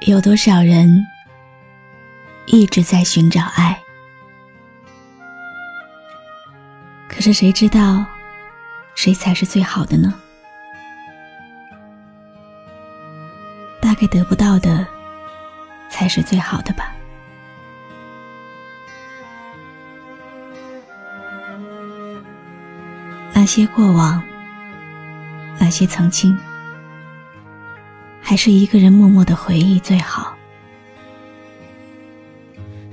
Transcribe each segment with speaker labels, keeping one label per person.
Speaker 1: 有多少人一直在寻找爱？可是谁知道，谁才是最好的呢？大概得不到的，才是最好的吧。那些过往，那些曾经。还是一个人默默的回忆最好。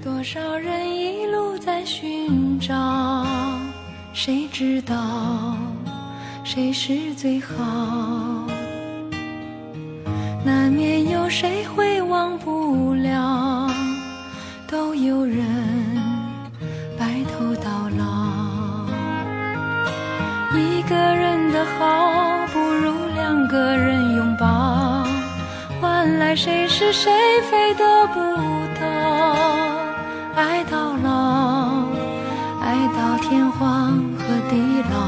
Speaker 2: 多少人一路在寻找，谁知道谁是最好？难免有谁会忘不了，都有人白头到老。一个人的好，不如两个人拥抱。原来谁是谁非得不到，爱到老，爱到天荒和地老，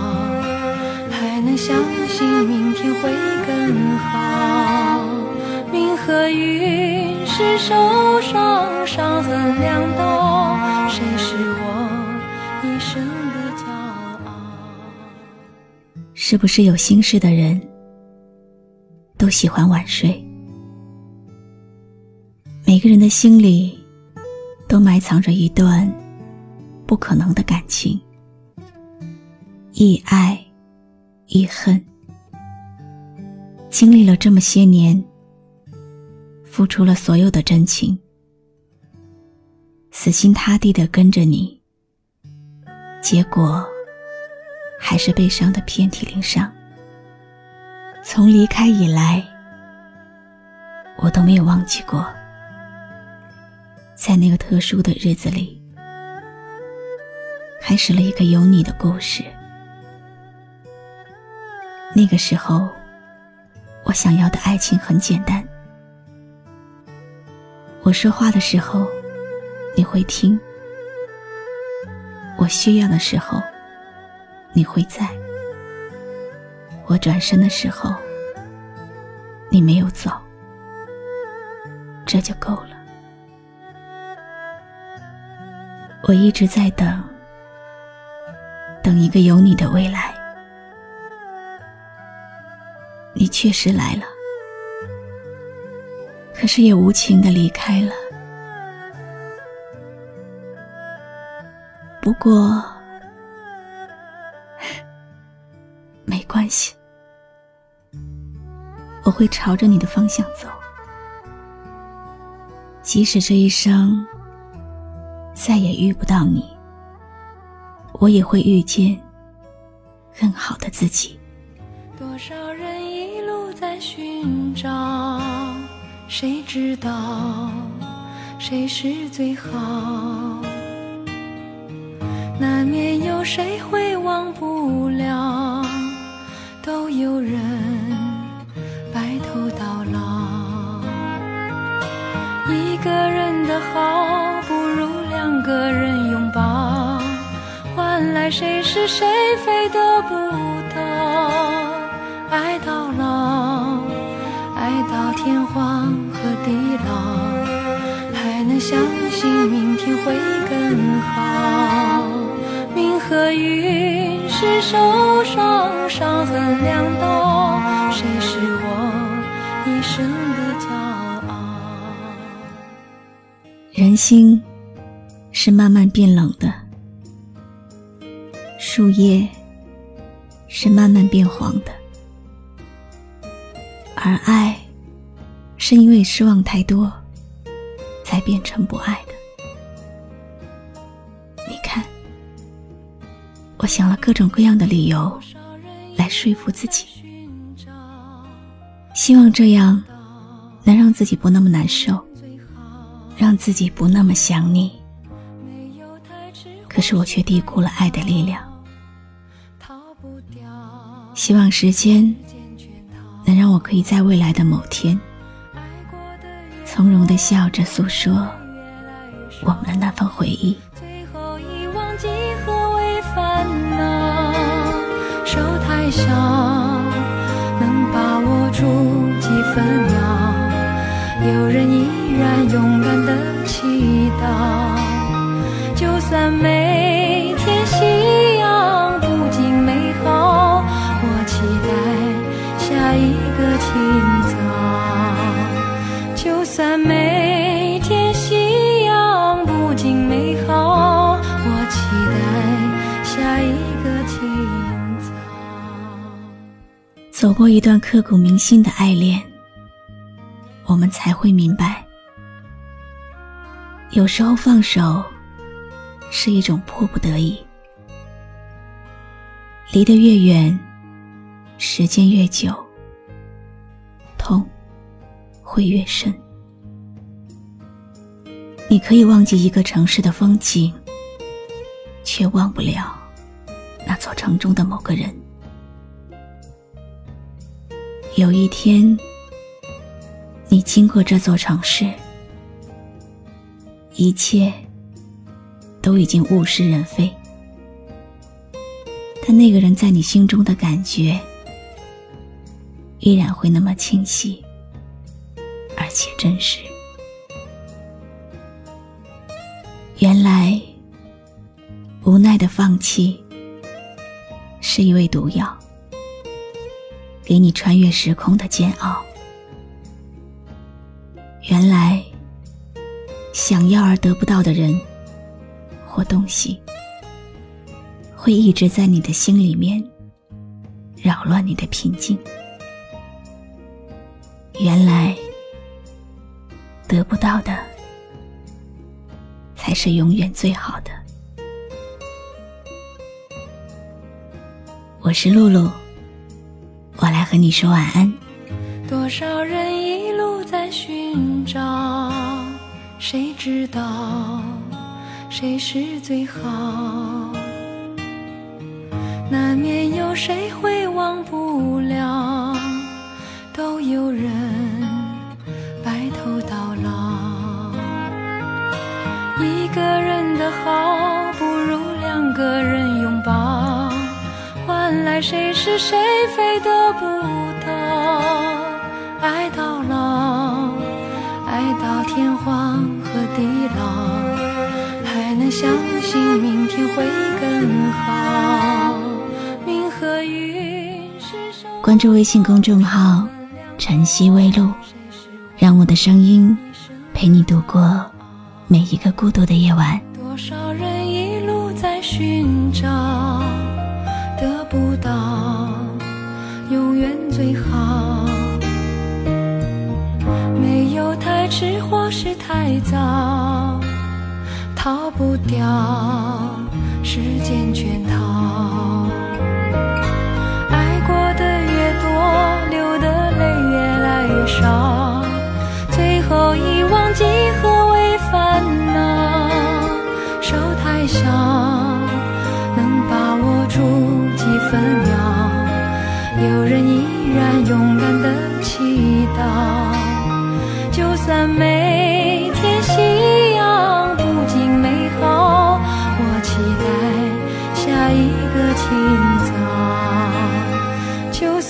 Speaker 2: 还能相信明天会更好。命和运是手上伤痕两道，谁是我一生的骄傲？
Speaker 1: 是不是有心事的人都喜欢晚睡？每个人的心里，都埋藏着一段不可能的感情，亦爱亦恨。经历了这么些年，付出了所有的真情，死心塌地的跟着你，结果还是被伤的遍体鳞伤。从离开以来，我都没有忘记过。在那个特殊的日子里，开始了一个有你的故事。那个时候，我想要的爱情很简单：我说话的时候，你会听；我需要的时候，你会在；我转身的时候，你没有走，这就够了。我一直在等，等一个有你的未来。你确实来了，可是也无情的离开了。不过，没关系，我会朝着你的方向走，即使这一生。再也遇不到你，我也会遇见更好的自己。
Speaker 2: 多少人一路在寻找，谁知道谁是最好？难免有谁会忘不了，都有人白头到老。一个人的好。个人拥抱，换来谁是谁非得不到。爱到老，爱到天荒和地老，还能相信明天会更好。命和运是手上伤痕两道，谁是我一生的骄傲？
Speaker 1: 人心是慢慢变冷的，树叶是慢慢变黄的，而爱是因为失望太多，才变成不爱的。你看，我想了各种各样的理由来说服自己，希望这样能让自己不那么难受。让自己不那么想你，可是我却低估了爱的力量。希望时间能让我可以在未来的某天，从容的笑着诉说我们的那份回忆。
Speaker 2: 最后遗忘几何为烦恼，手太小，能把握住几分秒，有人。依然勇敢的祈祷，算每天夕阳不尽美好，我期待下一个清早。就算每天夕阳不尽美好，我期待下一个清早。
Speaker 1: 走过一段刻骨铭心的爱恋，我们才会明白。有时候放手是一种迫不得已，离得越远，时间越久，痛会越深。你可以忘记一个城市的风景，却忘不了那座城中的某个人。有一天，你经过这座城市。一切都已经物是人非，但那个人在你心中的感觉依然会那么清晰，而且真实。原来，无奈的放弃是一味毒药，给你穿越时空的煎熬。原来。想要而得不到的人或东西，会一直在你的心里面扰乱你的平静。原来得不到的才是永远最好的。我是露露，我来和你说晚安。
Speaker 2: 多少人一路在寻找。谁知道谁是最好？难免有谁会忘不了，都有人白头到老。一个人的好不如两个人拥抱，换来谁是谁非得不到，爱到老，爱到天荒和。地老，相信明天会更好。明和云
Speaker 1: 关注微信公众号“晨曦微露”，让我的声音陪你度过每一个孤独的夜晚。
Speaker 2: 多少人一路在寻找，得不到永远最好。没有太迟或是太早，逃不掉时间圈套，爱过的越多，流的泪越来越少，最后遗忘几何为烦恼，手太小能把握住几分秒，有人依然勇敢的祈祷，就算没。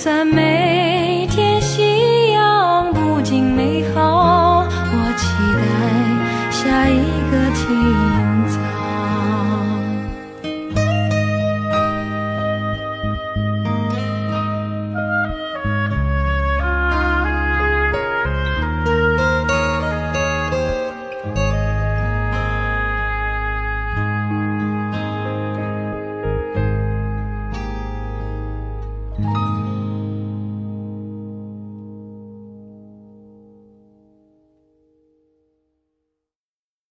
Speaker 2: Bésame.